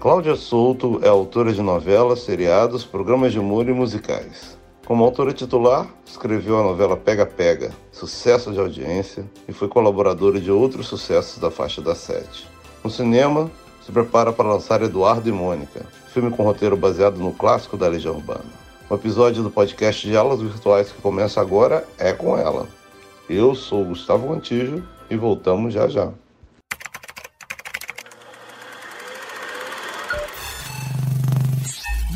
Cláudia Souto é autora de novelas, seriados, programas de humor e musicais. Como autora titular, escreveu a novela Pega Pega, sucesso de audiência, e foi colaboradora de outros sucessos da faixa da sete. No cinema, se prepara para lançar Eduardo e Mônica, filme com roteiro baseado no clássico da Legião Urbana. O episódio do podcast Diálogos Virtuais que começa agora é com ela. Eu sou Gustavo Antijo e voltamos já já.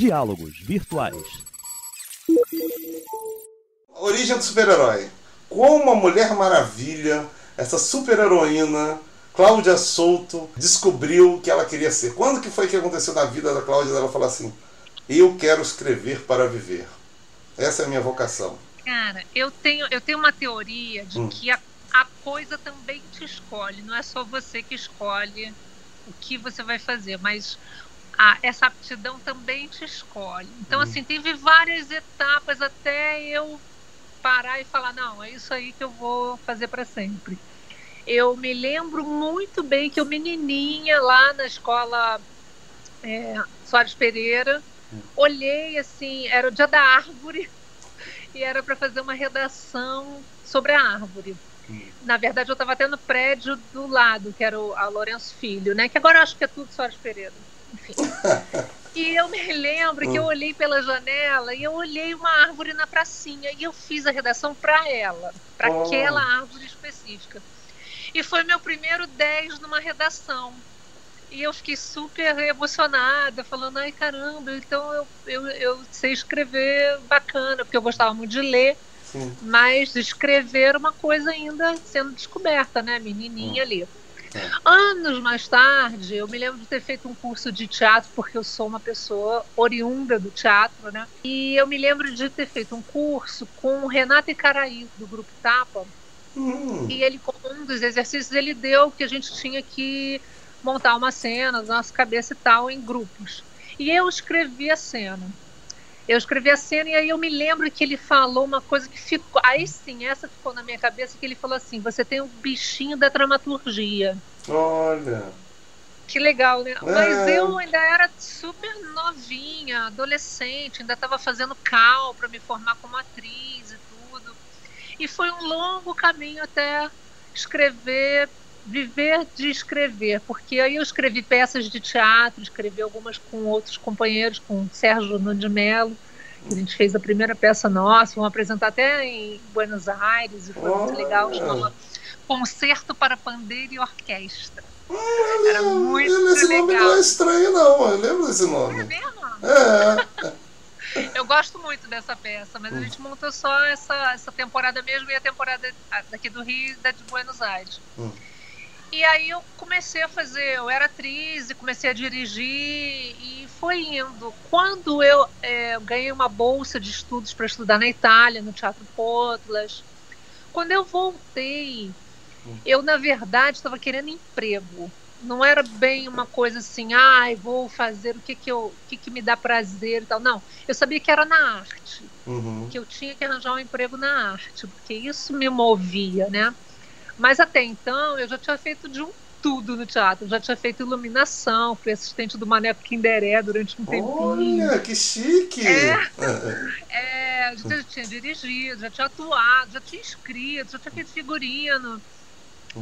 Diálogos Virtuais. Origem do super-herói. Como a Mulher Maravilha, essa super-heroína, Cláudia Souto, descobriu que ela queria ser. Quando que foi que aconteceu na vida da Cláudia ela falar assim: "Eu quero escrever para viver"? Essa é a minha vocação. Cara, eu tenho, eu tenho uma teoria de hum. que a, a coisa também te escolhe. Não é só você que escolhe o que você vai fazer, mas essa aptidão também te escolhe. Então, uhum. assim, teve várias etapas até eu parar e falar: não, é isso aí que eu vou fazer para sempre. Eu me lembro muito bem que eu, menininha, lá na escola é, Soares Pereira, uhum. olhei assim: era o dia da árvore e era para fazer uma redação sobre a árvore. Uhum. Na verdade, eu estava até no prédio do lado, que era o a Lourenço Filho, né? Que agora eu acho que é tudo Soares Pereira enfim. E eu me lembro que eu hum. olhei pela janela e eu olhei uma árvore na pracinha e eu fiz a redação para ela, para oh. aquela árvore específica. E foi meu primeiro 10 numa redação. E eu fiquei super emocionada, falando, ai caramba, então eu, eu, eu sei escrever bacana, porque eu gostava muito de ler, Sim. mas escrever uma coisa ainda sendo descoberta, né? Menininha hum. ali. É. Anos mais tarde, eu me lembro de ter feito um curso de teatro, porque eu sou uma pessoa oriunda do teatro, né? E eu me lembro de ter feito um curso com o Renato Icaraí, do Grupo Tapa. Hum. E ele, como um dos exercícios, ele deu que a gente tinha que montar uma cena nossa cabeça e tal em grupos. E eu escrevi a cena. Eu escrevi a cena e aí eu me lembro que ele falou uma coisa que ficou. Aí sim, essa ficou na minha cabeça, que ele falou assim: você tem um bichinho da dramaturgia. Olha. Que legal, né? É. Mas eu ainda era super novinha, adolescente, ainda estava fazendo cal para me formar como atriz e tudo. E foi um longo caminho até escrever viver de escrever, porque aí eu escrevi peças de teatro, escrevi algumas com outros companheiros, com Sérgio Nunes Melo, que a gente fez a primeira peça nossa, vamos apresentar até em Buenos Aires, e foi oh, muito legal, chama Concerto para Pandeiro e Orquestra. Ah, Era muito esse legal. nome não é estranho não, eu lembro desse nome. É mesmo? É. Eu gosto muito dessa peça, mas a hum. gente montou só essa, essa temporada mesmo e a temporada daqui do Rio e da de Buenos Aires. Hum. E aí eu comecei a fazer, eu era atriz e comecei a dirigir e foi indo. Quando eu é, ganhei uma bolsa de estudos para estudar na Itália, no Teatro Potlas, quando eu voltei, eu na verdade estava querendo emprego. Não era bem uma coisa assim, ai, ah, vou fazer o que que eu, o que que me dá prazer e tal. Não, eu sabia que era na arte, uhum. que eu tinha que arranjar um emprego na arte, porque isso me movia, né? Mas até então eu já tinha feito de um tudo no teatro. Eu já tinha feito iluminação, fui assistente do Maneco Kinderé durante um tempinho. Olha, que chique! É, é, já tinha dirigido, já tinha atuado, já tinha escrito, já tinha feito figurino,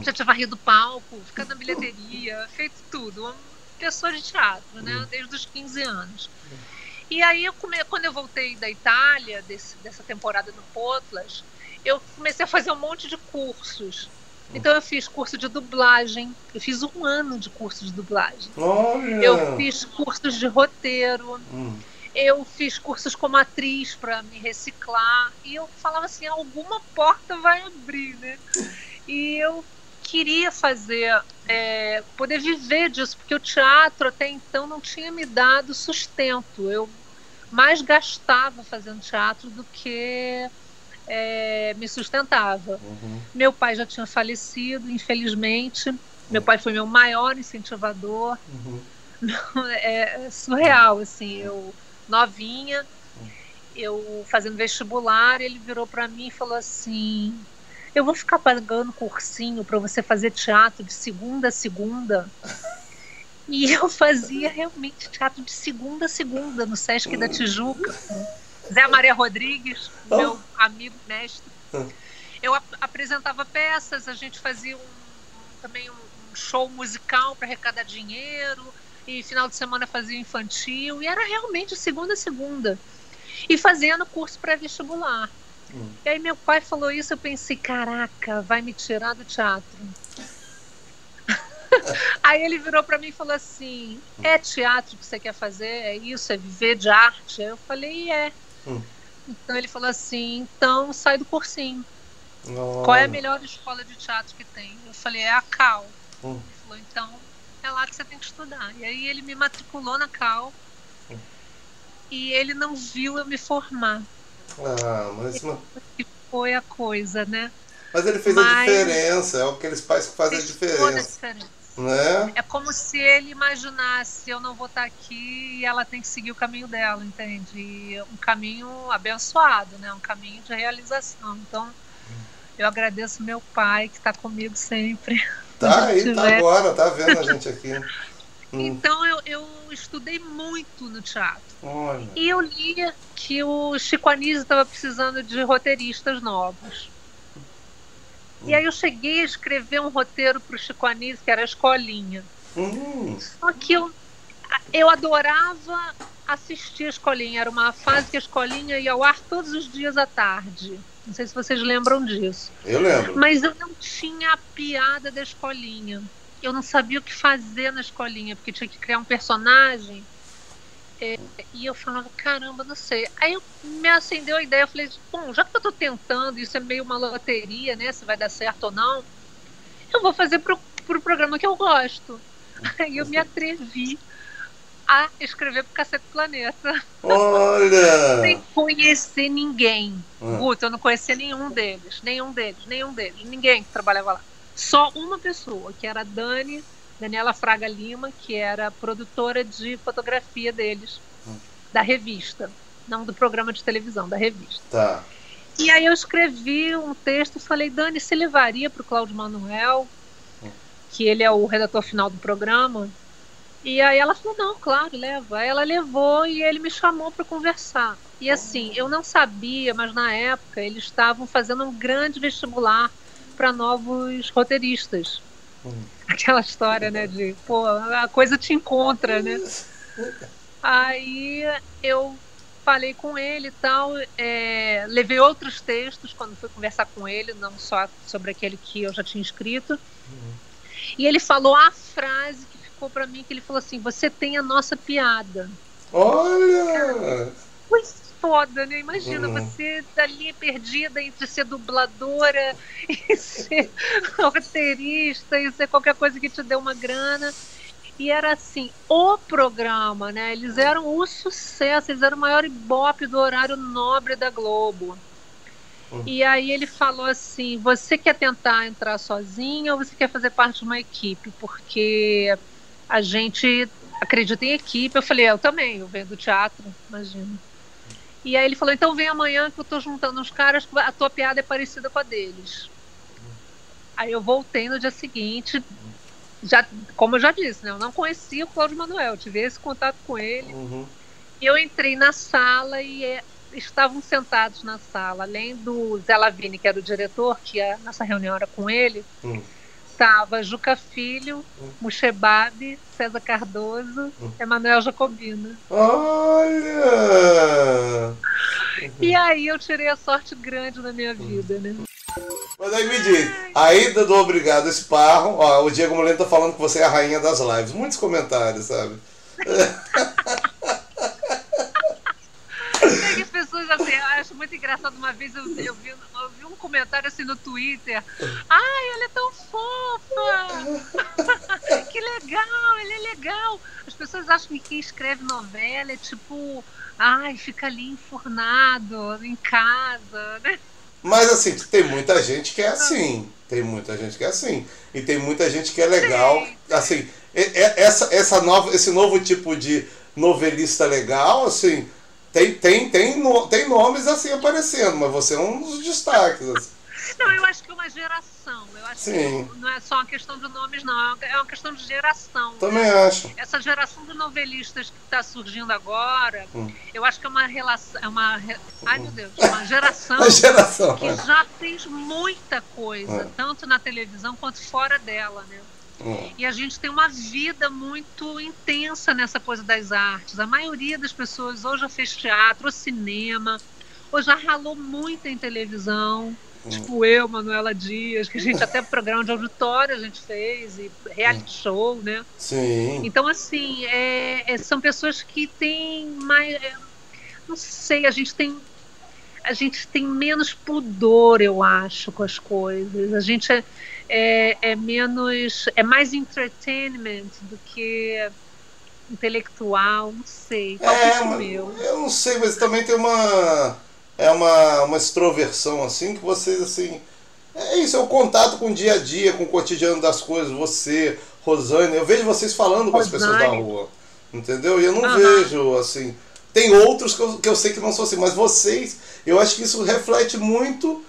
já tinha varrido palco, ficado na bilheteria, feito tudo. Uma pessoa de teatro, né? Desde os 15 anos. E aí, eu come... quando eu voltei da Itália, desse, dessa temporada no Potlas, eu comecei a fazer um monte de cursos então eu fiz curso de dublagem, eu fiz um ano de curso de dublagem. Olha. Eu fiz cursos de roteiro. Hum. Eu fiz cursos como atriz para me reciclar. E eu falava assim, alguma porta vai abrir, né? E eu queria fazer, é, poder viver disso, porque o teatro até então não tinha me dado sustento. Eu mais gastava fazendo teatro do que é, me sustentava. Uhum. Meu pai já tinha falecido, infelizmente. Meu pai foi meu maior incentivador. Uhum. É surreal, assim. Eu, novinha, eu fazendo vestibular, ele virou para mim e falou assim: Eu vou ficar pagando cursinho para você fazer teatro de segunda a segunda. E eu fazia realmente teatro de segunda a segunda no Sesc da Tijuca. Zé Maria Rodrigues, meu amigo mestre. Eu ap apresentava peças, a gente fazia um, também um show musical para arrecadar dinheiro, e final de semana fazia infantil, e era realmente segunda a segunda. E fazendo curso pré-vestibular. Hum. E aí meu pai falou isso, eu pensei, caraca, vai me tirar do teatro. Aí ele virou para mim e falou assim: É teatro que você quer fazer? É isso? É viver de arte? Eu falei: É. Hum. Então ele falou assim: Então sai do cursinho. Oh. Qual é a melhor escola de teatro que tem? Eu falei: É a Cal. Hum. Ele falou: Então é lá que você tem que estudar. E aí ele me matriculou na Cal. Hum. E ele não viu eu me formar. Ah, mas. Que foi a coisa, né? Mas ele fez mas... a diferença, é aqueles pais que fazem a diferença. Toda a diferença. Né? É como se ele imaginasse, eu não vou estar aqui e ela tem que seguir o caminho dela, entende? E um caminho abençoado, né? Um caminho de realização. Então, eu agradeço meu pai que está comigo sempre. Tá aí, tá agora, tá vendo a gente aqui. Hum. Então eu, eu estudei muito no teatro. Olha. E eu li que o Chico Anísio estava precisando de roteiristas novos. E aí eu cheguei a escrever um roteiro para o Chico Anísio, que era a Escolinha. Uhum. Só que eu, eu adorava assistir a Escolinha. Era uma fase que a Escolinha ia ao ar todos os dias à tarde. Não sei se vocês lembram disso. Eu lembro. Mas eu não tinha a piada da Escolinha. Eu não sabia o que fazer na Escolinha, porque tinha que criar um personagem é, e eu falava, caramba, não sei. Aí eu, me acendeu a ideia, eu falei, bom, já que eu tô tentando, isso é meio uma loteria, né? Se vai dar certo ou não, eu vou fazer pro, pro programa que eu gosto. Aí eu me atrevi a escrever pro Cacete Planeta. Olha! Sem conhecer ninguém. Hum. Guto, eu não conhecia nenhum deles. Nenhum deles, nenhum deles. Ninguém que trabalhava lá. Só uma pessoa, que era a Dani Daniela Fraga Lima, que era produtora de fotografia deles, hum. da revista, não do programa de televisão, da revista. Tá. E aí eu escrevi um texto e falei, Dani, você levaria para o Cláudio Manuel, hum. que ele é o redator final do programa? E aí ela falou, não, claro, leva. Aí ela levou e ele me chamou para conversar. E assim, eu não sabia, mas na época eles estavam fazendo um grande vestibular para novos roteiristas. Aquela história, né, de, pô, a coisa te encontra, né? Aí eu falei com ele e tal, é, levei outros textos quando fui conversar com ele, não só sobre aquele que eu já tinha escrito. Uhum. E ele falou a frase que ficou para mim, que ele falou assim, você tem a nossa piada. Olha! Pois foda, né? Imagina uhum. você ali perdida entre ser dubladora e ser roteirista e ser qualquer coisa que te dê uma grana. E era assim, o programa, né? Eles eram o sucesso, eles eram o maior ibope do horário nobre da Globo. Uhum. E aí ele falou assim: você quer tentar entrar sozinho ou você quer fazer parte de uma equipe? Porque a gente acredita em equipe. Eu falei, eu também, eu venho do teatro, imagina. E aí ele falou: então vem amanhã que eu tô juntando uns caras, a tua piada é parecida com a deles. Aí eu voltei no dia seguinte, já, como eu já disse, né, eu não conhecia o Cláudio Manuel, tive esse contato com ele. Uhum. E eu entrei na sala e é, estavam sentados na sala, além do Zé Lavini, que era o diretor, que a nossa reunião era com ele. Uhum estava Juca Filho, hum. Muxebabe, César Cardoso, hum. Emanuel Jacobina. Olha! E aí eu tirei a sorte grande na minha vida, né? Mas aí me diz, aí do Obrigado Esparro, ó, o Diego Moleno tá falando que você é a rainha das lives. Muitos comentários, sabe? as pessoas assim, eu acho muito engraçado. Uma vez eu, eu, vi, eu vi um comentário assim no Twitter. Ai, ela é tão fofa! que legal, ele é legal. As pessoas acham que quem escreve novela é tipo, ai, fica ali enfurnado em casa, né? Mas assim, tem muita gente que é assim. Tem muita gente que é assim. E tem muita gente que é legal. Sim. Assim, essa, essa nova, esse novo tipo de novelista legal, assim, tem, tem, tem, no, tem nomes assim aparecendo, mas você é um dos destaques. Assim. Não, eu acho que é uma geração. Eu acho Sim. que não é só uma questão de nomes, não. É uma questão de geração. Também né? acho. Essa geração de novelistas que está surgindo agora, hum. eu acho que é uma relação. É uma, ai, meu Deus, é uma geração, geração que já fez muita coisa, é. tanto na televisão quanto fora dela, né? Hum. E a gente tem uma vida muito intensa nessa coisa das artes. A maioria das pessoas ou já fez teatro, ou cinema, ou já ralou muito em televisão. Tipo eu, Manuela Dias, que a gente até programa de auditório a gente fez, e reality show, né? Sim. Então, assim, é, é, são pessoas que têm mais. É, não sei, a gente tem. A gente tem menos pudor, eu acho, com as coisas. A gente é, é, é menos. É mais entertainment do que intelectual, não sei. Qual é, é o meu? Eu não sei, mas também tem uma é uma, uma extroversão assim que vocês assim é isso, é o contato com o dia a dia, com o cotidiano das coisas, você, Rosane, eu vejo vocês falando com Rosane. as pessoas da rua, entendeu? E eu não uhum. vejo assim. Tem outros que eu, que eu sei que não são assim, mas vocês, eu acho que isso reflete muito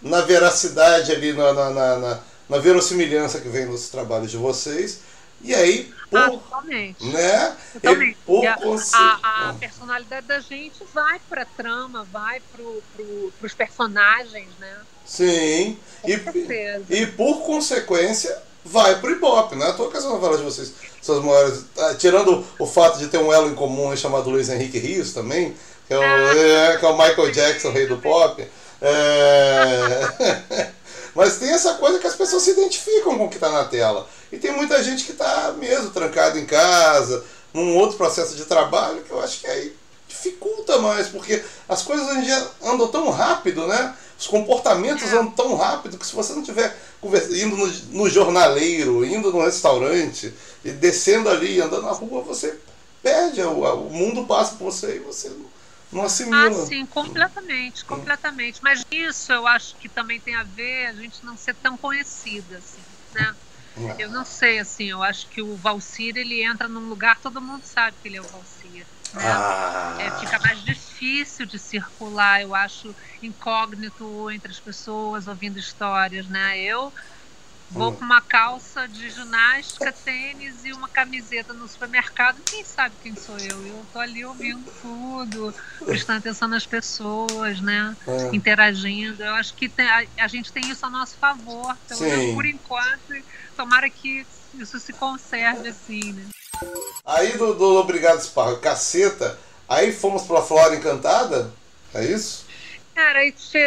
na veracidade ali, na, na, na, na verossimilhança que vem nos trabalhos de vocês. E aí, por, ah, totalmente. Né? Totalmente. E por a, a, a, personalidade da gente vai para trama, vai para pro, os personagens, né? Sim. Com e, certeza. e por consequência vai pro Ibope, né? Tô com as novelas de vocês, suas maiores. Ah, tirando o fato de ter um elo em comum chamado Luiz Henrique Rios também, que é o, ah, é, que é o Michael Jackson, rei do pop. É... Mas tem essa coisa que as pessoas se identificam com o que está na tela. E tem muita gente que está mesmo trancado em casa, num outro processo de trabalho, que eu acho que aí dificulta mais, porque as coisas hoje em dia andam tão rápido, né? Os comportamentos é. andam tão rápido que se você não tiver indo no, no, jornaleiro, indo no restaurante, e descendo ali, andando na rua, você perde, o, o mundo passa por você e você não, assimila. Ah, sim, completamente, completamente. Mas isso eu acho que também tem a ver a gente não ser tão conhecida, assim, né? Eu não sei, assim, eu acho que o Valsir, ele entra num lugar, todo mundo sabe que ele é o Valsir. Né? Ah. É, fica mais difícil de circular, eu acho, incógnito entre as pessoas, ouvindo histórias, né? Eu vou hum. com uma calça de ginástica, tênis e uma camiseta no supermercado, quem sabe quem sou eu? Eu tô ali ouvindo tudo, prestando atenção nas pessoas, né? É. Interagindo. Eu acho que tem, a, a, gente tem isso a nosso favor, pelo menos por enquanto tomara que isso se conserve assim, né? Aí do, do Obrigado Sparro, caceta, aí fomos pra Flora Encantada? É isso? Cara,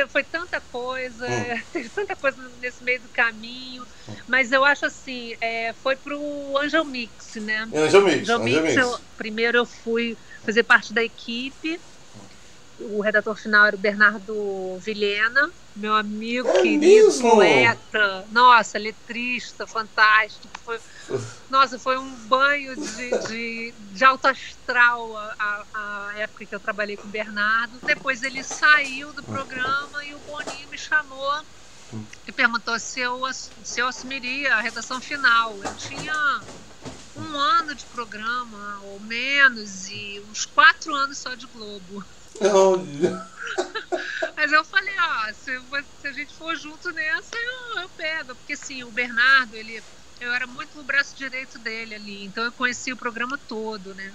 foi tanta coisa, hum. teve tanta coisa nesse meio do caminho, hum. mas eu acho assim, é, foi pro Angel Mix, né? Angel Mix, Angel, Angel Mix. Eu, primeiro eu fui fazer parte da equipe, o redator final era o Bernardo Vilhena, meu amigo é querido, mesmo? poeta, nossa, letrista, fantástico. Foi, nossa, foi um banho de, de, de alto astral a, a, época que eu trabalhei com o Bernardo. Depois ele saiu do programa e o Boninho me chamou e perguntou se eu, se eu assumiria a redação final. Eu tinha um ano de programa, ou menos, e uns quatro anos só de Globo. Mas eu falei, ó, se, se, a gente for junto nessa, eu, eu pego. Porque assim, o Bernardo, ele, eu era muito no braço direito dele ali, então eu conheci o programa todo, né?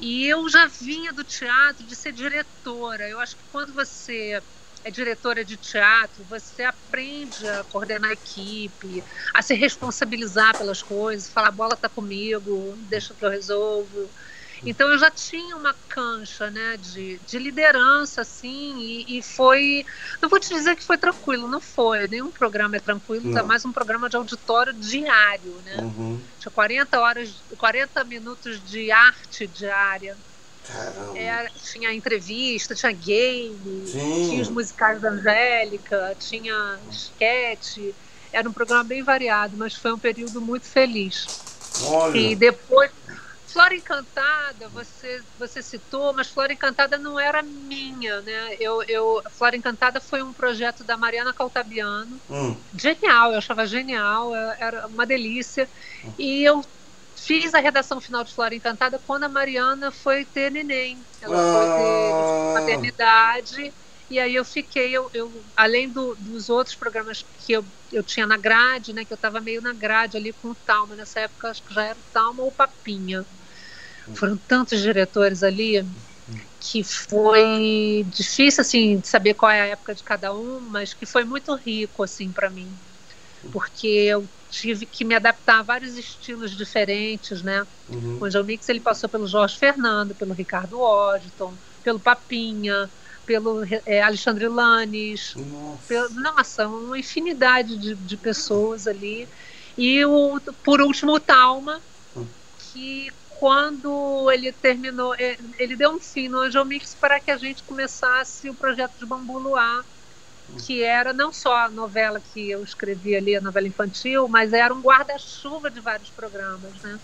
E eu já vinha do teatro de ser diretora. Eu acho que quando você é diretora de teatro, você aprende a coordenar a equipe, a se responsabilizar pelas coisas, falar bola tá comigo, deixa que eu resolvo. Então eu já tinha uma cancha né, de, de liderança, assim, e, e, foi. Não vou te dizer que foi tranquilo, não foi. Nenhum programa é tranquilo, é mais um programa de auditório diário, né? Uhum. Tinha 40 horas, 40 minutos de arte diária. Era, tinha entrevista, tinha game, Sim. tinha os musicais da Angélica, tinha sketch. Era um programa bem variado, mas foi um período muito feliz. Olha. E depois, Flora Encantada, você, você citou, mas Flora Encantada não era minha, né? Eu, eu, Flora Encantada foi um projeto da Mariana Caltabiano. Hum. Genial, eu achava genial, é, era uma delícia. Hum. E eu fiz a redação final de Flora Encantada quando a Mariana foi ter neném. Ela ah. foi ter maternidade E aí eu fiquei, eu, eu além do, dos outros programas que eu, eu tinha na grade, né, que eu estava meio na grade ali com o Talma, nessa época acho que já era o Talma ou Papinha. Foram tantos diretores ali que foi difícil assim de saber qual é a época de cada um, mas que foi muito rico assim para mim, porque eu tive que me adaptar a vários estilos diferentes, né? Uhum. O Angel Mix ele passou pelo Jorge Fernando, pelo Ricardo Washington, pelo Papinha, pelo é, Alexandre Lanes, nossa. Pelo, nossa, uma infinidade de, de pessoas ali. E o, por último o Talma, hum. que quando ele terminou, é, ele deu um fim no Angel Mix para que a gente começasse o projeto de Bambu Luar, que era não só a novela que eu escrevi ali, a novela infantil, mas era um guarda-chuva de vários programas, né?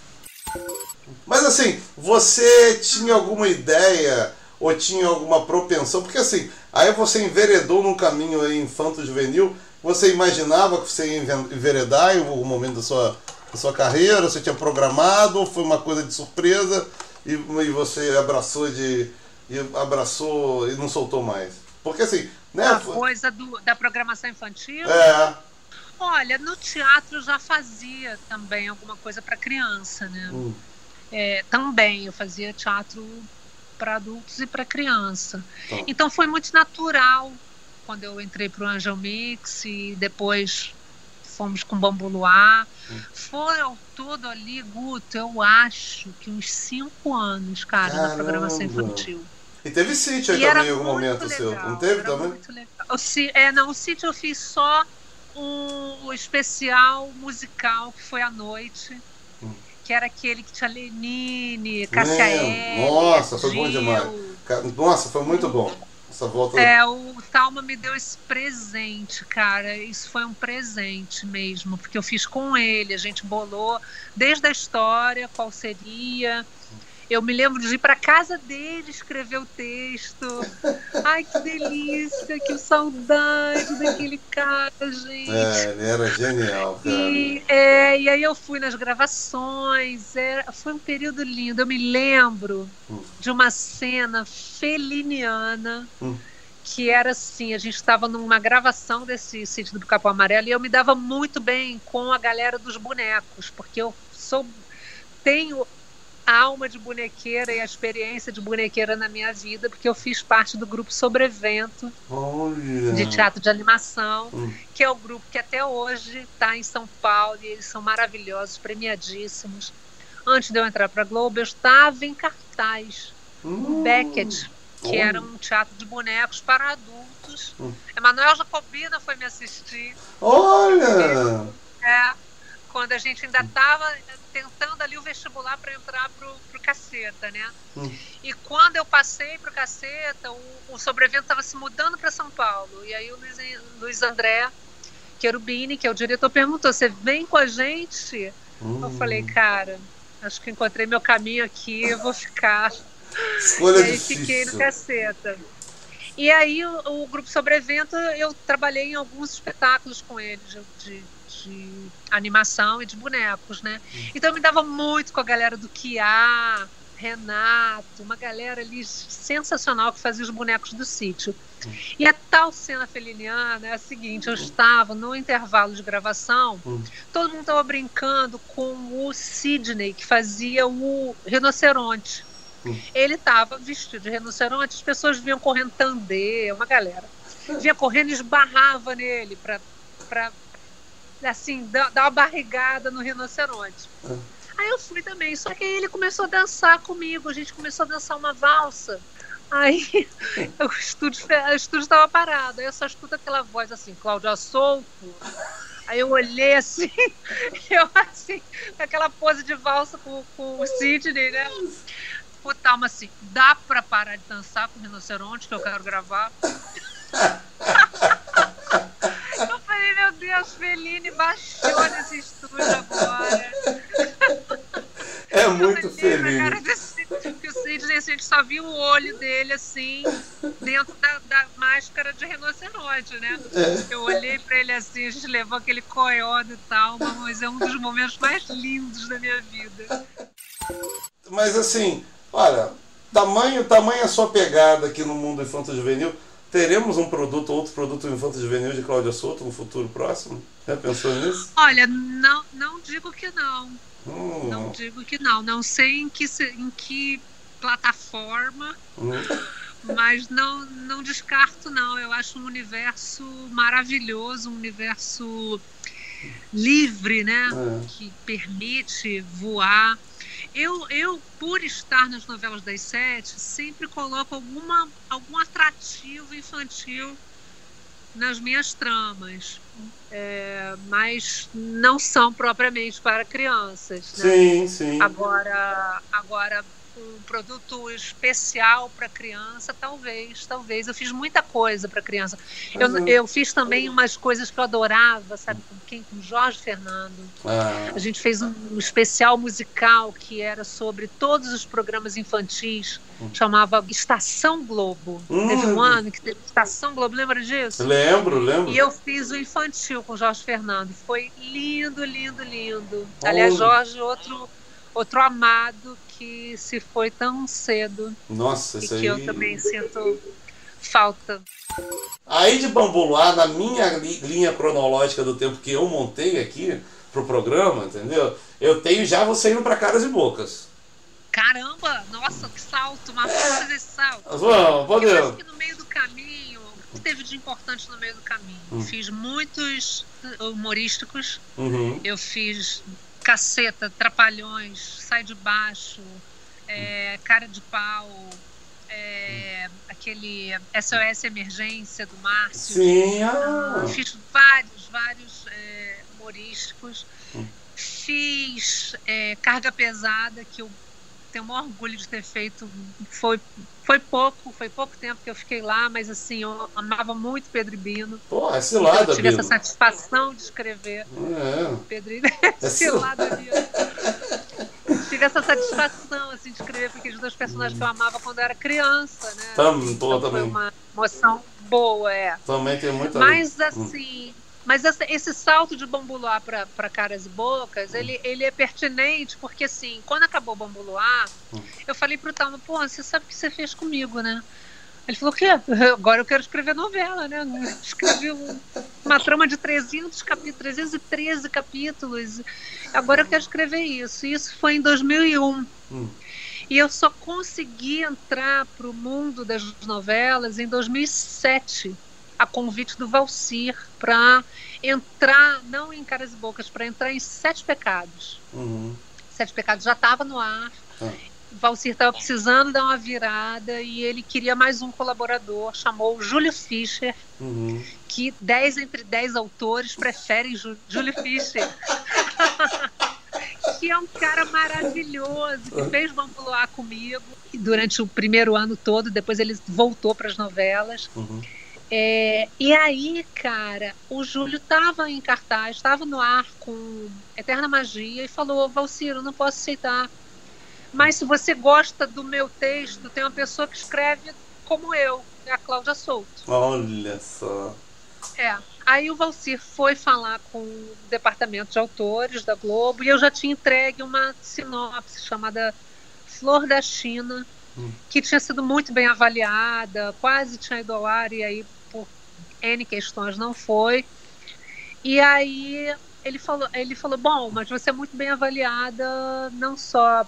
Mas assim, você tinha alguma ideia ou tinha alguma propensão? Porque assim, aí você enveredou num caminho aí infanto-juvenil, você imaginava que você ia enveredar em algum momento da sua a sua carreira? Você tinha programado ou foi uma coisa de surpresa e, e você abraçou de e abraçou e não soltou mais? Porque assim, né? A coisa do, da programação infantil? É. Olha, no teatro eu já fazia também alguma coisa para criança, né? Hum. É, também eu fazia teatro para adultos e para criança. Tá. Então foi muito natural quando eu entrei para o Angel Mix e depois fomos com Bambu Luar. Hum. Foi ao todo ali, Guto, eu acho que uns cinco anos, cara, Caramba. na programação infantil. E teve sítio aí e também em algum momento legal, seu, não teve também? Muito legal. O, é, não, o sítio eu fiz só um especial musical que foi à noite. Hum. Que era aquele que tinha Lenine, Cássia Nossa, foi bom demais. Nossa, foi muito bom. Essa volta. É, o Talma me deu esse presente, cara. Isso foi um presente mesmo, porque eu fiz com ele. A gente bolou desde a história, qual seria. Eu me lembro de ir para casa dele escrever o texto. Ai, que delícia, que saudade daquele cara, gente. É, ele era genial, cara. E, é, e aí eu fui nas gravações. Era, foi um período lindo. Eu me lembro hum. de uma cena feliniana. Hum que era assim, a gente estava numa gravação desse sítio do Capão Amarelo e eu me dava muito bem com a galera dos bonecos, porque eu sou tenho a alma de bonequeira e a experiência de bonequeira na minha vida, porque eu fiz parte do grupo Sobrevento Olha. de teatro de animação, hum. que é o grupo que até hoje está em São Paulo e eles são maravilhosos, premiadíssimos. Antes de eu entrar para a Globo, eu estava em cartaz hum. Beckett, que era um teatro de bonecos para adultos. Hum. Emanuel Jacobina foi me assistir. Olha! É, quando a gente ainda estava tentando ali o vestibular para entrar pro, pro Caceta, né? Hum. E quando eu passei pro Caceta, o, o sobrevento estava se mudando para São Paulo. E aí o Luiz, Luiz André Cherubini, que é o diretor, perguntou: Você vem com a gente? Hum. Eu falei, cara, acho que encontrei meu caminho aqui, eu vou ficar. Escolha e aí difícil. fiquei no Caceta. E aí o, o grupo Sobrevento, eu trabalhei em alguns espetáculos com eles de, de de animação e de bonecos, né? Hum. Então eu me dava muito com a galera do Kia, Renato, uma galera ali sensacional que fazia os bonecos do sítio. Hum. E a tal cena feliniana é a seguinte: eu estava no intervalo de gravação, hum. todo mundo estava brincando com o Sidney, que fazia o rinoceronte. Ele estava vestido de rinoceronte, as pessoas vinham correndo tandê, uma galera. Vinha correndo e esbarrava nele para assim, dar uma barrigada no rinoceronte. É. Aí eu fui também, só que aí ele começou a dançar comigo, a gente começou a dançar uma valsa. Aí o estúdio estava parado, aí eu só escuto aquela voz assim, Cláudia Solto. Aí eu olhei assim, eu assim, aquela pose de valsa com, com o Sidney, né? O Talma assim, dá pra parar de dançar com o rinoceronte que eu quero gravar? Falei, meu Deus, Feline baixou nesse estúdio agora. É muito feliz. Que o Sidney, assim, a gente só viu o olho dele assim, dentro da, da máscara de rinoceronte, né? É. Eu olhei pra ele assim, a gente levou aquele coió e tal, mas é um dos momentos mais lindos da minha vida. Mas assim, olha, tamanho, tamanho a sua pegada aqui no mundo infanto juvenil teremos um produto, outro produto infanto juvenil de Cláudia Souto no futuro próximo? Já pensou nisso? Olha, não, não digo que não. Hum. Não digo que não. Não sei em que, em que plataforma, hum. mas não, não descarto, não. Eu acho um universo maravilhoso, um universo livre, né? É. Que permite voar. Eu, eu, por estar nas novelas das sete, sempre coloco alguma, algum atrativo infantil nas minhas tramas. É, mas não são propriamente para crianças. Né? Sim, sim. Agora, agora um produto especial para criança, talvez, talvez. Eu fiz muita coisa para criança. Eu, uhum. eu fiz também umas coisas que eu adorava, sabe, com quem? Com Jorge Fernando. Ah. A gente fez um, um, especial musical que era sobre todos os programas infantis, uhum. chamava Estação Globo. Uhum. Teve um ano que teve Estação Globo, lembra disso? Lembro, lembro. E eu fiz o infantil com Jorge Fernando. Foi lindo, lindo, lindo. Aliás, Jorge, outro outro amado que se foi tão cedo. Nossa, e isso que aí... eu também sinto falta. Aí de Bambular, na minha linha cronológica do tempo que eu montei aqui pro programa, entendeu? Eu tenho já você indo para caras e bocas. Caramba, nossa, que salto, mas vamos fazer esse salto. Vamos, podemos. Eu acho que no meio do caminho, o que teve de importante no meio do caminho? Hum. Fiz muitos humorísticos, uhum. eu fiz caceta, trapalhões, sai de baixo, é, cara de pau, é, aquele SOS Emergência do Márcio. Sim, ah. Fiz vários, vários é, humorísticos. Hum. Fiz é, Carga Pesada, que eu tenho o maior orgulho de ter feito. Foi, foi pouco, foi pouco tempo que eu fiquei lá, mas assim, eu amava muito Pedro Bino. Pô, é cilada, então, eu tive Bino. essa satisfação de escrever é. Pedro Bino. É cilada, Bino. tive essa satisfação assim, de escrever porque os dois personagens que eu amava quando eu era criança, né? Tam, então, também. Foi uma emoção boa, é. Também tem muita. Mas assim. Hum mas esse salto de Bambuloá para Caras e Bocas, hum. ele, ele é pertinente porque, assim, quando acabou Bambuloá, hum. eu falei pro Talmo, pô, você sabe o que você fez comigo, né? Ele falou, o quê? Agora eu quero escrever novela, né? escrevi um, uma trama de 300 capítulos, 313 capítulos. Agora eu quero escrever isso. Isso foi em 2001. Hum. E eu só consegui entrar para o mundo das novelas em 2007 a convite do Valcir para entrar, não em Caras e Bocas, para entrar em Sete Pecados. Uhum. Sete Pecados já estava no ar. Uhum. Valcir estava precisando dar uma virada e ele queria mais um colaborador, chamou Júlio Fischer, uhum. que 10 entre 10 autores preferem Júlio Fischer. que é um cara maravilhoso, que fez Bambuloar comigo durante o primeiro ano todo, depois ele voltou para as novelas. Uhum. É, e aí, cara, o Júlio estava em cartaz, estava no ar com Eterna Magia e falou: Valciro, não posso aceitar. Mas se você gosta do meu texto, tem uma pessoa que escreve como eu, é a Cláudia Souto. Olha só. É. Aí o Valcir foi falar com o departamento de autores da Globo e eu já tinha entregue uma sinopse chamada Flor da China, hum. que tinha sido muito bem avaliada, quase tinha ido ao ar e aí N questões não foi. E aí ele falou, ele falou, bom, mas você é muito bem avaliada, não só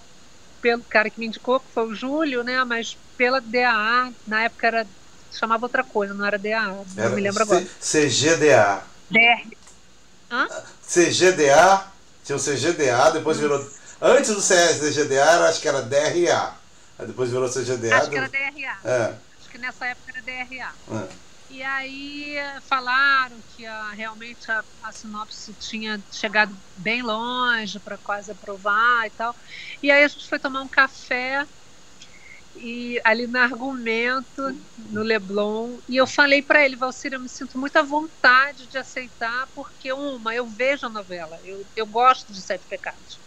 pelo cara que me indicou, que foi o Júlio, né, mas pela DAA, na época era chamava outra coisa, não era DAA, não me lembro agora. CGDA. DR. Hã? CGDA, tinha o CGDA, depois virou antes do CGDA, acho que era DRA. Aí depois virou CGDA. Acho que era DRA. É. Acho que nessa época era DRA. É. E aí falaram que a, realmente a, a sinopse tinha chegado bem longe para quase aprovar e tal. E aí a gente foi tomar um café e ali no argumento no Leblon e eu falei para ele Valcir eu me sinto muita vontade de aceitar porque uma eu vejo a novela eu, eu gosto de Sete Pecados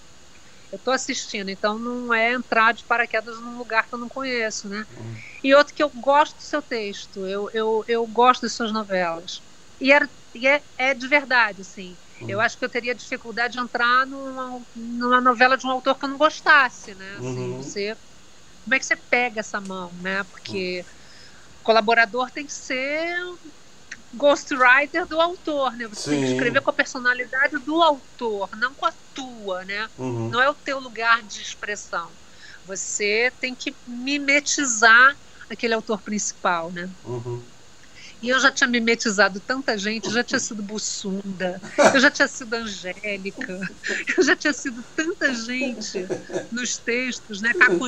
eu estou assistindo, então não é entrar de paraquedas num lugar que eu não conheço, né? Uhum. E outro que eu gosto do seu texto, eu, eu, eu gosto das suas novelas. E, era, e é, é de verdade, assim. Uhum. Eu acho que eu teria dificuldade de entrar numa, numa novela de um autor que eu não gostasse, né? Assim, uhum. você, como é que você pega essa mão, né? Porque colaborador tem que ser ghostwriter do autor, né? Você Sim. tem que escrever com a personalidade do autor, não com a tua, né? Uhum. Não é o teu lugar de expressão. Você tem que mimetizar aquele autor principal, né? Uhum. E eu já tinha mimetizado tanta gente, já tinha sido Bussunda, eu já tinha sido Angélica, eu já tinha sido tanta gente nos textos, né? Caco.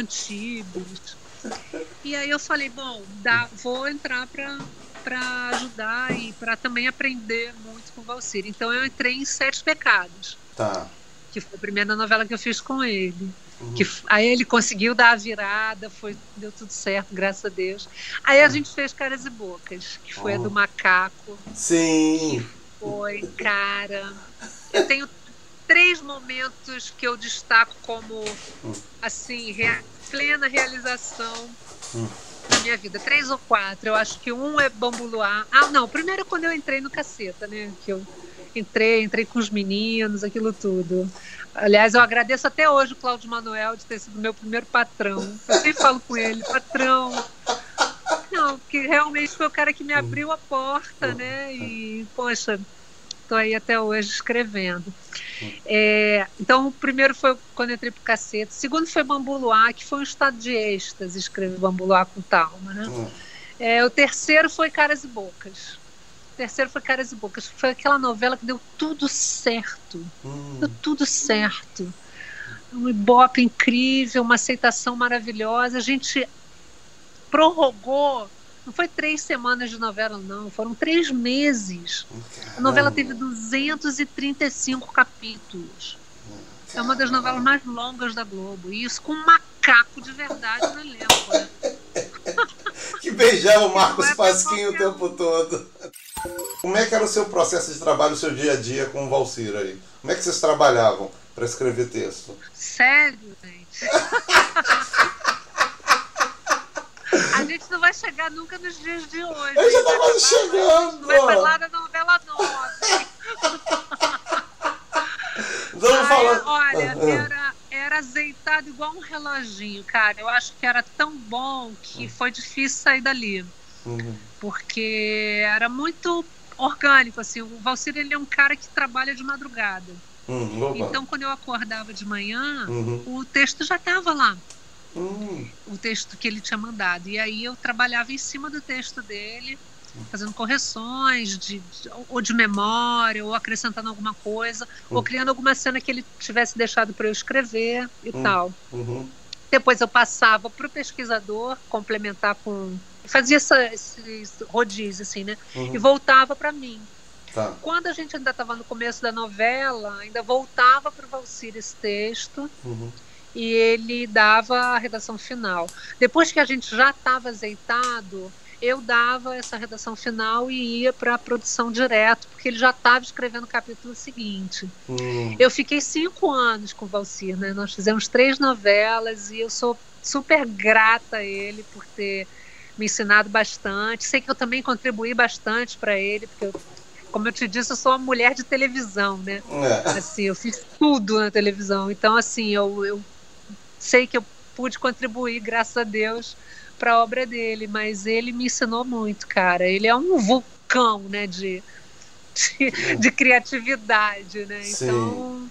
E aí eu falei, bom, dá, vou entrar para para ajudar e para também aprender muito com o Valcir. Então eu entrei em Sete Pecados. Tá. Que foi a primeira novela que eu fiz com ele. Uhum. Que, aí ele conseguiu dar a virada, foi, deu tudo certo, graças a Deus. Aí a uhum. gente fez Caras e Bocas, que foi uhum. a do macaco. Sim. Que foi, cara. Eu tenho três momentos que eu destaco como uhum. assim, rea, plena realização. Uhum na minha vida, três ou quatro. Eu acho que um é Bambu Luar. Ah, não, primeiro quando eu entrei no caceta, né? Que eu entrei, entrei com os meninos, aquilo tudo. Aliás, eu agradeço até hoje o Cláudio Manuel de ter sido meu primeiro patrão. Eu sempre falo com ele, patrão. Não, porque realmente foi o cara que me abriu a porta, né? E, poxa, estou aí até hoje escrevendo. É, então, o primeiro foi quando eu entrei pro cacete. O segundo foi Bambu Luar, que foi um estado de êxtase escrever Bambu Luar com Talma, né? Hum. É, o terceiro foi Caras e Bocas. O terceiro foi Caras e Bocas. Foi aquela novela que deu tudo certo. Hum. Deu tudo certo. Um ibope incrível, uma aceitação maravilhosa. A gente prorrogou não foi três semanas de novela, não. Foram três meses. Caramba. A novela teve 235 capítulos. Caramba. É uma das novelas mais longas da Globo. E isso com um macaco de verdade elenco. Né? que beijava o Marcos é Pasquinho o tempo todo. Como é que era o seu processo de trabalho, o seu dia a dia com o Valcir aí? Como é que vocês trabalhavam para escrever texto? Sério, gente? A gente não vai chegar nunca nos dias de hoje. Eu já tá quase chegando. Vai falar da novela 9. Vamos falar. Olha, ah, ah. era, era azeitado igual um reloginho, cara. Eu acho que era tão bom que foi difícil sair dali. Uhum. Porque era muito orgânico, assim. O Valcir, ele é um cara que trabalha de madrugada. Uhum, então, quando eu acordava de manhã, uhum. o texto já estava lá. Hum. O texto que ele tinha mandado. E aí eu trabalhava em cima do texto dele, fazendo correções de, de, ou de memória, ou acrescentando alguma coisa, hum. ou criando alguma cena que ele tivesse deixado para eu escrever e hum. tal. Uhum. Depois eu passava para o pesquisador complementar com. Fazia essa, esse rodízio, assim, né? Uhum. E voltava para mim. Tá. Quando a gente ainda estava no começo da novela, ainda voltava para o Valcir esse texto. Uhum e ele dava a redação final. Depois que a gente já estava azeitado, eu dava essa redação final e ia para a produção direto, porque ele já estava escrevendo o capítulo seguinte. Hum. Eu fiquei cinco anos com o Valcir, né? Nós fizemos três novelas e eu sou super grata a ele por ter me ensinado bastante. Sei que eu também contribuí bastante para ele, porque eu, como eu te disse, eu sou uma mulher de televisão, né? É. Assim, eu fiz tudo na televisão. Então, assim, eu, eu sei que eu pude contribuir, graças a Deus, para a obra dele, mas ele me ensinou muito, cara. Ele é um vulcão, né, de, de, de criatividade, né? Sim. Então,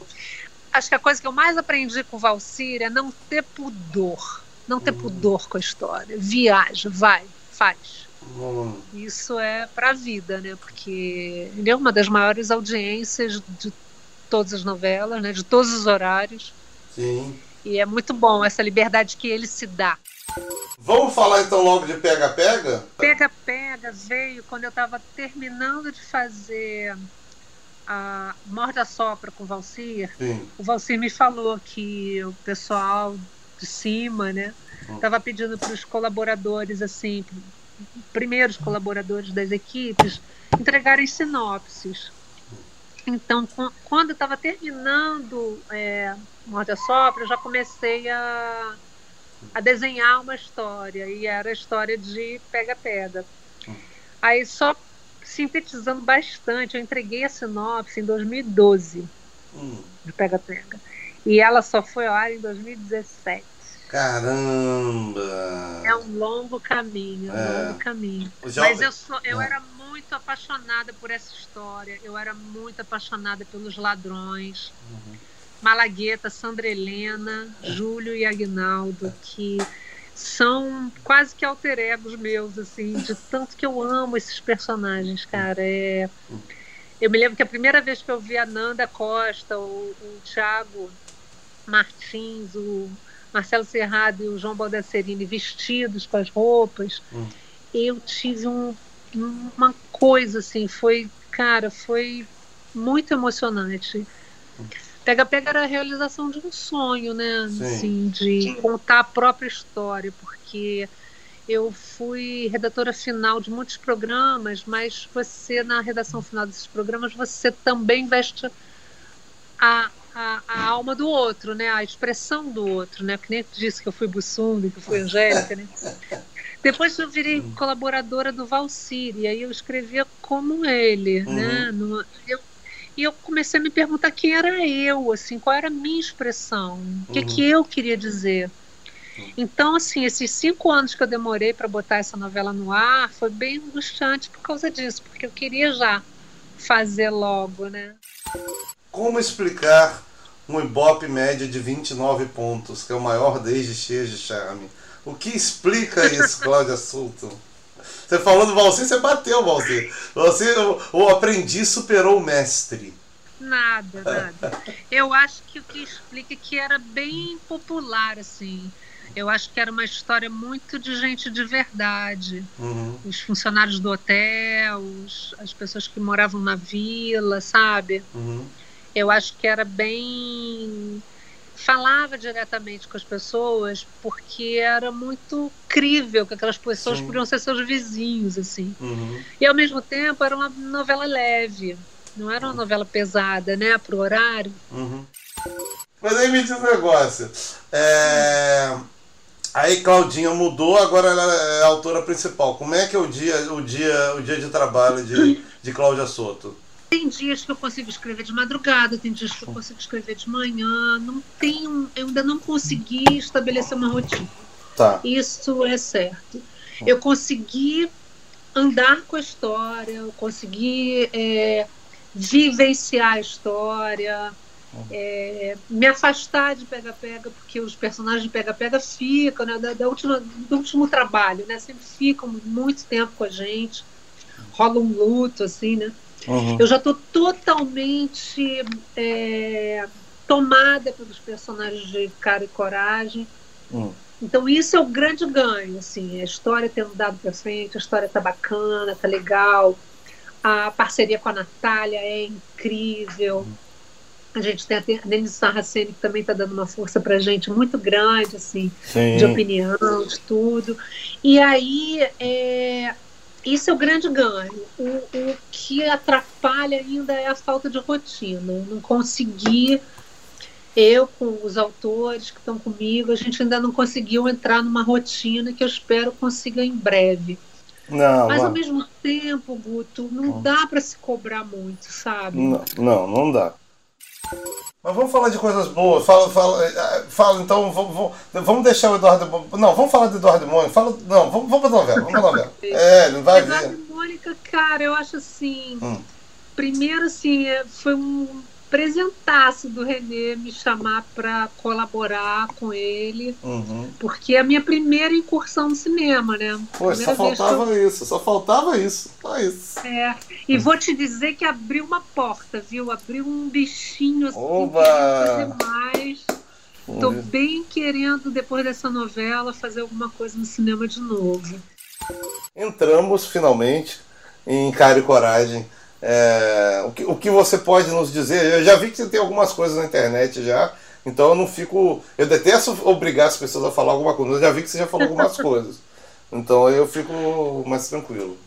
acho que a coisa que eu mais aprendi com o Valcir é não ter pudor, não ter hum. pudor com a história. Viaja, vai, faz. Hum. Isso é para a vida, né? Porque ele é uma das maiores audiências de todas as novelas, né? De todos os horários. Sim. E é muito bom essa liberdade que ele se dá. Vamos falar então logo de pega-pega? Pega-pega veio quando eu estava terminando de fazer a Morda Sopra com o Valcir. Sim. O Valcir me falou que o pessoal de cima, né, estava hum. pedindo para os colaboradores, assim, primeiros colaboradores das equipes, entregarem sinopses. Então, quando eu estava terminando é, Morte a Sopra, eu já comecei a, a desenhar uma história, e era a história de Pega-Pega. Aí, só sintetizando bastante, eu entreguei a sinopse em 2012 hum. de Pega-Pega. E ela só foi ao ar em 2017. Caramba! É um longo caminho, é um é. longo caminho. Mas eu, sou, eu é. era muito apaixonada por essa história. Eu era muito apaixonada pelos ladrões. Uhum. Malagueta, Sandra Helena, Júlio e Agnaldo, que são quase que alter egos meus, assim, de tanto que eu amo esses personagens, cara. É... Eu me lembro que a primeira vez que eu vi a Nanda Costa, o, o Thiago Martins, o Marcelo Serrado e o João Baldasserini vestidos com as roupas, hum. eu tive um, uma coisa assim, foi, cara, foi muito emocionante. Hum. Pega Pega era a realização de um sonho, né? Assim, de contar a própria história, porque eu fui redatora final de muitos programas, mas você, na redação final desses programas, você também veste a, a, a alma do outro, né? A expressão do outro, né? Que nem disse que eu fui Bussunda, que eu fui Angélica, né? Depois eu virei colaboradora do Valsir, e aí eu escrevia como ele, né? uhum. né? No, eu e eu comecei a me perguntar quem era eu, assim, qual era a minha expressão, o que, uhum. que eu queria dizer. Então, assim, esses cinco anos que eu demorei para botar essa novela no ar foi bem angustiante por causa disso, porque eu queria já fazer logo, né? Como explicar um Ibope média de 29 pontos, que é o maior desde Cheias de Charme? O que explica isso, Cláudia Sultan? Você falou do Valci, você bateu, Valci. Você, o, o aprendiz superou o mestre. Nada, nada. Eu acho que o que explica é que era bem popular, assim. Eu acho que era uma história muito de gente de verdade. Uhum. Os funcionários do hotel, os, as pessoas que moravam na vila, sabe? Uhum. Eu acho que era bem falava diretamente com as pessoas porque era muito crível que aquelas pessoas Sim. podiam ser seus vizinhos assim uhum. e ao mesmo tempo era uma novela leve não era uma novela pesada né pro horário uhum. mas aí me diz um negócio é... aí Claudinha mudou agora ela é a autora principal como é que é o dia o dia o dia de trabalho de, de Cláudia Soto tem dias que eu consigo escrever de madrugada, tem dias que eu consigo escrever de manhã. Não tenho, eu ainda não consegui estabelecer uma rotina. Tá. Isso é certo. Eu consegui andar com a história, eu consegui é, vivenciar a história, é, me afastar de pega-pega, porque os personagens de pega-pega ficam, né, da, da última, do último trabalho, né, sempre ficam muito tempo com a gente, rola um luto, assim, né? Uhum. Eu já estou totalmente é, tomada pelos personagens de cara e coragem. Uhum. Então isso é o grande ganho, assim, a história tendo dado para frente, a história tá bacana, tá legal, a parceria com a Natália é incrível. Uhum. A gente tem a Denise Sarraceni que também está dando uma força para gente muito grande, assim, Sim. de opinião, de tudo. E aí é, isso é o grande ganho. O, o que atrapalha ainda é a falta de rotina. Não conseguir, eu com os autores que estão comigo, a gente ainda não conseguiu entrar numa rotina que eu espero consiga em breve. Não, Mas ao mesmo tempo, Guto, não dá para se cobrar muito, sabe? Não, não, não dá. Mas vamos falar de coisas boas. Fala, fala, eh, fala então, vamos, vamos deixar o Eduardo. Não, vamos falar do Eduardo Mônica. Fala, não, vamos, vamos pra novela. Vamos pra novela. É, não vai Eduardo ver. Mônica, cara, eu acho assim. Hum. Primeiro, assim, é, foi um presentaço do Renê me chamar para colaborar com ele, uhum. porque é a minha primeira incursão no cinema, né? Pô, só faltava eu... isso, só faltava isso, só isso. É, e vou te dizer que abriu uma porta, viu? Abriu um bichinho assim, Oba! fazer mais. Tô bem querendo, depois dessa novela, fazer alguma coisa no cinema de novo. Entramos finalmente em Cara e Coragem é, o, que, o que você pode nos dizer? Eu já vi que você tem algumas coisas na internet já, então eu não fico. Eu detesto obrigar as pessoas a falar alguma coisa, eu já vi que você já falou algumas coisas. Então eu fico mais tranquilo.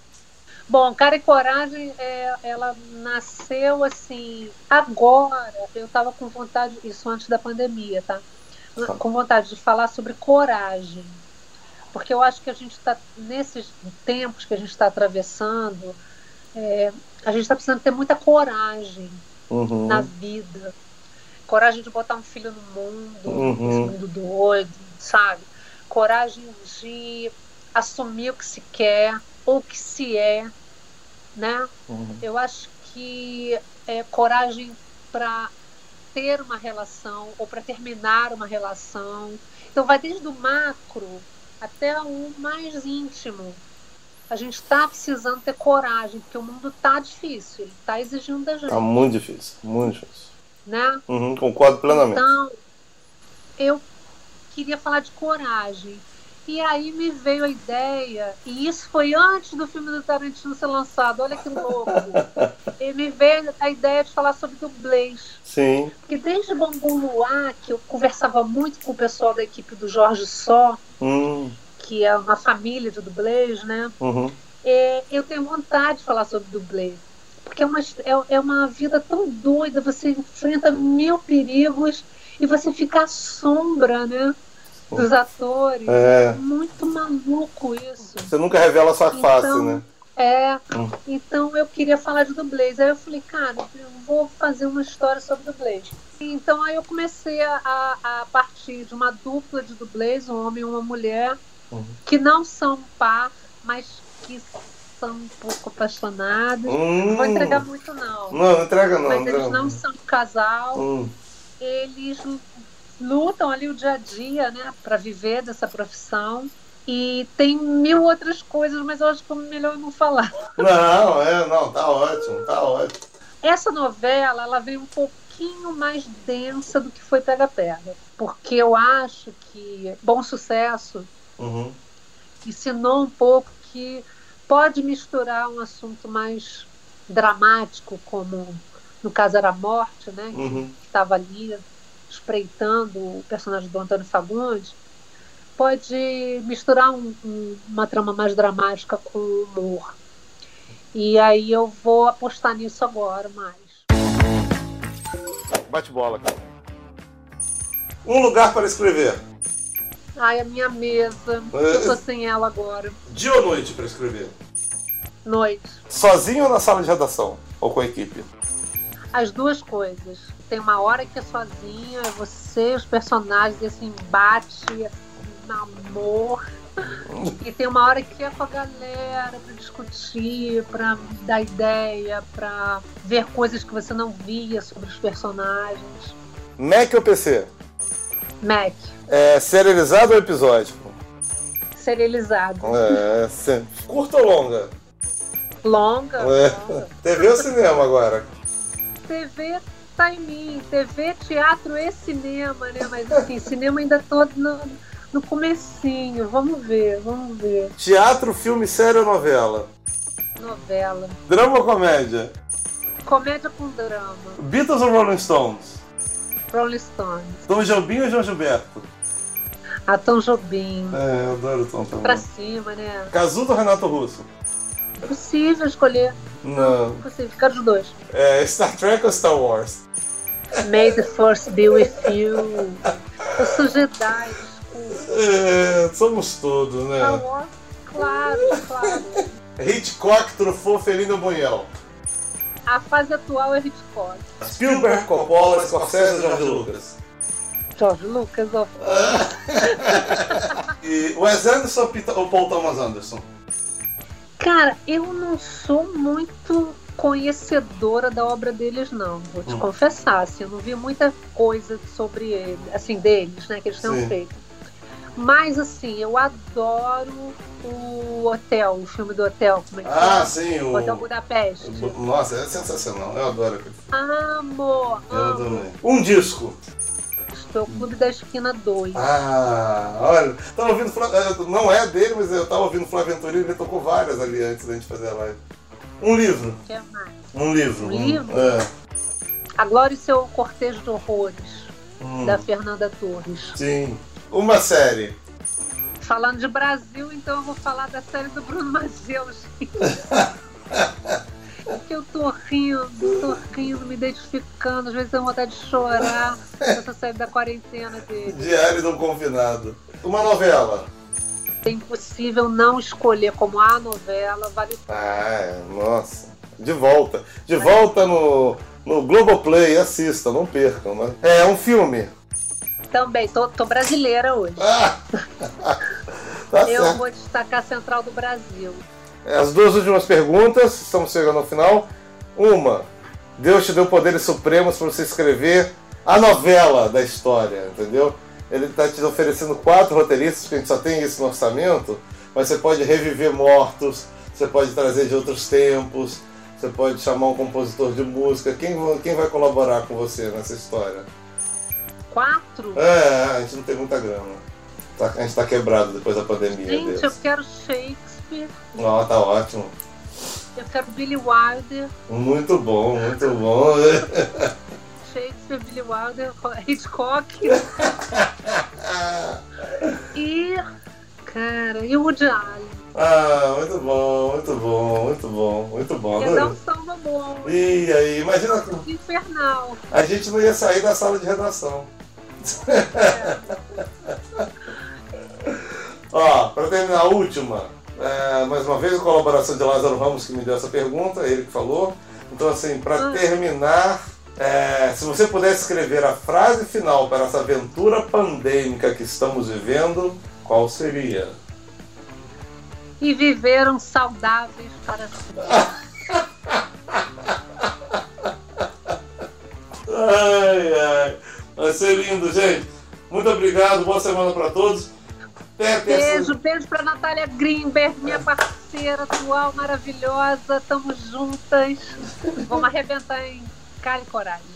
Bom, Cara e Coragem, é, ela nasceu assim. Agora, eu estava com vontade, isso antes da pandemia, tá? tá? Com vontade de falar sobre coragem. Porque eu acho que a gente está, nesses tempos que a gente está atravessando, é, a gente está precisando ter muita coragem uhum. na vida. Coragem de botar um filho no mundo, uhum. esse mundo doido, sabe? Coragem de assumir o que se quer ou o que se é, né? Uhum. Eu acho que é coragem para ter uma relação ou para terminar uma relação. Então vai desde o macro até o mais íntimo. A gente está precisando ter coragem, porque o mundo está difícil, ele está exigindo da gente. Está muito difícil, muito difícil. Né? Uhum, concordo plenamente. Então, eu queria falar de coragem. E aí me veio a ideia, e isso foi antes do filme do Tarantino ser lançado, olha que louco. e me veio a ideia de falar sobre dublês. Sim. Porque desde Bambu Luar, que eu conversava muito com o pessoal da equipe do Jorge Só, hum. Que é uma família de dublês, né? Uhum. É, eu tenho vontade de falar sobre dublê. Porque é uma, é, é uma vida tão doida, você enfrenta mil perigos e você fica à sombra, né? dos atores. É. Muito maluco isso. Você nunca revela sua então, face, né? É, hum. então eu queria falar de dublês. Aí eu falei, cara, eu vou fazer uma história sobre dublês. Então aí eu comecei a, a partir de uma dupla de dublês, um homem e uma mulher, uhum. que não são par, mas que são um pouco apaixonados. Hum. Não vou entregar muito, não. Não, não entrega não. Mas eles não são casal. Hum. Eles lutam ali o dia a dia, né, para viver dessa profissão. E tem mil outras coisas, mas eu acho que é melhor não falar. Não, é, não, tá ótimo, tá ótimo. Essa novela, ela veio um pouquinho mais densa do que foi Pega Pega, porque eu acho que Bom Sucesso uhum. ensinou um pouco que pode misturar um assunto mais dramático, como no caso era a morte, né, uhum. que estava ali espreitando o personagem do Antônio Fagundes, pode misturar um, um, uma trama mais dramática com humor. E aí eu vou apostar nisso agora mais. Bate bola, cara. Um lugar para escrever. Ai, a minha mesa. Eu tô sem ela agora. Dia ou noite para escrever? Noite. Sozinho ou na sala de redação? Ou com a equipe? As duas coisas tem uma hora que é sozinha, é você, os personagens, esse embate, esse namoro. E tem uma hora que é com a galera para discutir, para dar ideia, para ver coisas que você não via sobre os personagens. Mac ou PC? Mac. É serializado ou episódico? Serializado. É, sim. Curta ou longa? Longa. É. longa. TV ou cinema agora? TV tá em mim. TV, teatro e cinema, né? Mas assim, cinema ainda todo no, no comecinho. Vamos ver, vamos ver. Teatro, filme, série ou novela? Novela. Drama ou comédia? Comédia com drama. Beatles ou Rolling Stones? Rolling Stones. Tom Jobim ou João Gilberto? A Tom Jobim. É, eu adoro o Tom também. Pra cima, né? Casudo ou Renato Russo? Possível escolher. Não. Possível, ficar dos dois. É, Star Trek ou Star Wars? May the Force be with you. Eu sou Jedi, desculpa. É, somos todos, né? Star Wars, claro, claro. Hitchcock, Truffaut, Felino Bunhel. A fase atual é Hitchcock. Spielberg, Coppola, Scorsese, George Lucas. George Lucas, ó. e Wes Anderson ou Paul Thomas Anderson? Cara, eu não sou muito conhecedora da obra deles, não. Vou te hum. confessar, assim, eu não vi muita coisa sobre ele, assim, deles, né, que eles tenham feito. Mas, assim, eu adoro o Hotel, o filme do Hotel. Como é que ah, sim, o Hotel Budapeste. Nossa, é sensacional. Eu adoro aquele filme. Amo, Eu amo. também. Um disco. Foi o Clube da Esquina 2. Ah, olha, tava ouvindo. Eh, não é dele, mas eu tava ouvindo Flávio Venturini, ele tocou várias ali antes da gente fazer a live. Um livro. Que mais? Um livro. Um livro? É. A Glória e seu Cortejo de Horrores, hum. da Fernanda Torres. Sim. Uma série. Falando de Brasil, então eu vou falar da série do Bruno Mazeus. eu tô rindo, tô rindo, me identificando, às vezes tenho vontade de chorar nessa série da quarentena dele. Diário um confinado. Uma novela. É impossível não escolher como a novela, vale Ah, nossa. De volta. De volta no, no Globoplay, assista, não percam, né? É um filme. Também, tô, tô brasileira hoje. Ah! tá Eu certo. vou destacar a Central do Brasil. As duas últimas perguntas, estamos chegando ao final. Uma, Deus te deu poderes supremos para você escrever a novela da história, entendeu? Ele está te oferecendo quatro roteiristas, porque a gente só tem isso no orçamento, mas você pode reviver mortos, você pode trazer de outros tempos, você pode chamar um compositor de música. Quem, quem vai colaborar com você nessa história? Quatro? É, a gente não tem muita grana. Tá- a gente está quebrado depois da pandemia. Gente, eu Deus. quero Shakespeare, Ó, tá ótimo. eu quero Billy Wilder. Muito bom, muito bom. Shakespeare, Billy Wilder, Hitchcock e. Cara, e o Woody Allen. Ah, muito bom, muito bom, muito bom, muito bom. Ia dar um samba bom. E aí, imagina, Infernal. a gente não ia sair da sala de redação. Ó, pra terminar a última, é, mais uma vez a colaboração de Lázaro Ramos que me deu essa pergunta, ele que falou. Então, assim, pra Ah. terminar, é, se você pudesse escrever a frase final para essa aventura pandêmica que estamos vivendo, qual seria? E viveram saudáveis para sempre. Ai, ai. Vai ser lindo, gente. Muito obrigado, boa semana pra todos. Terça- Beijo, beijo pra Natália Greenberg, minha parceira atual maravilhosa. Tamo juntas. Vamos arrebentar em cara e coragem.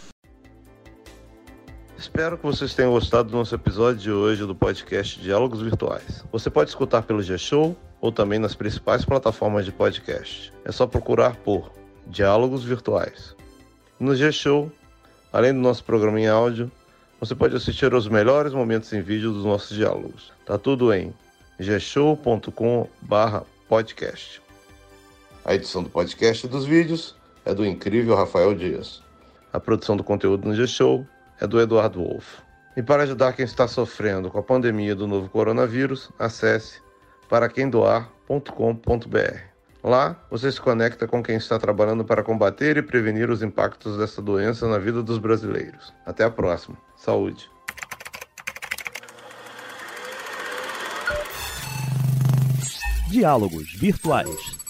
Espero que vocês tenham gostado do nosso episódio de hoje do podcast Diálogos Virtuais. Você pode escutar pelo G-Show ou também nas principais plataformas de podcast. É só procurar por Diálogos Virtuais. No G-Show, além do nosso programa em áudio, você pode assistir aos melhores momentos em vídeo dos nossos diálogos. Tá tudo em gshow.com/podcast. A edição do podcast e dos vídeos é do incrível Rafael Dias. A produção do conteúdo no G-Show é do Eduardo Wolff. E para ajudar quem está sofrendo com a pandemia do novo coronavírus, acesse paraquemdoar.com.br. Lá você se conecta com quem está trabalhando para combater e prevenir os impactos dessa doença na vida dos brasileiros. Até a próxima. Saúde. Diálogos Virtuais.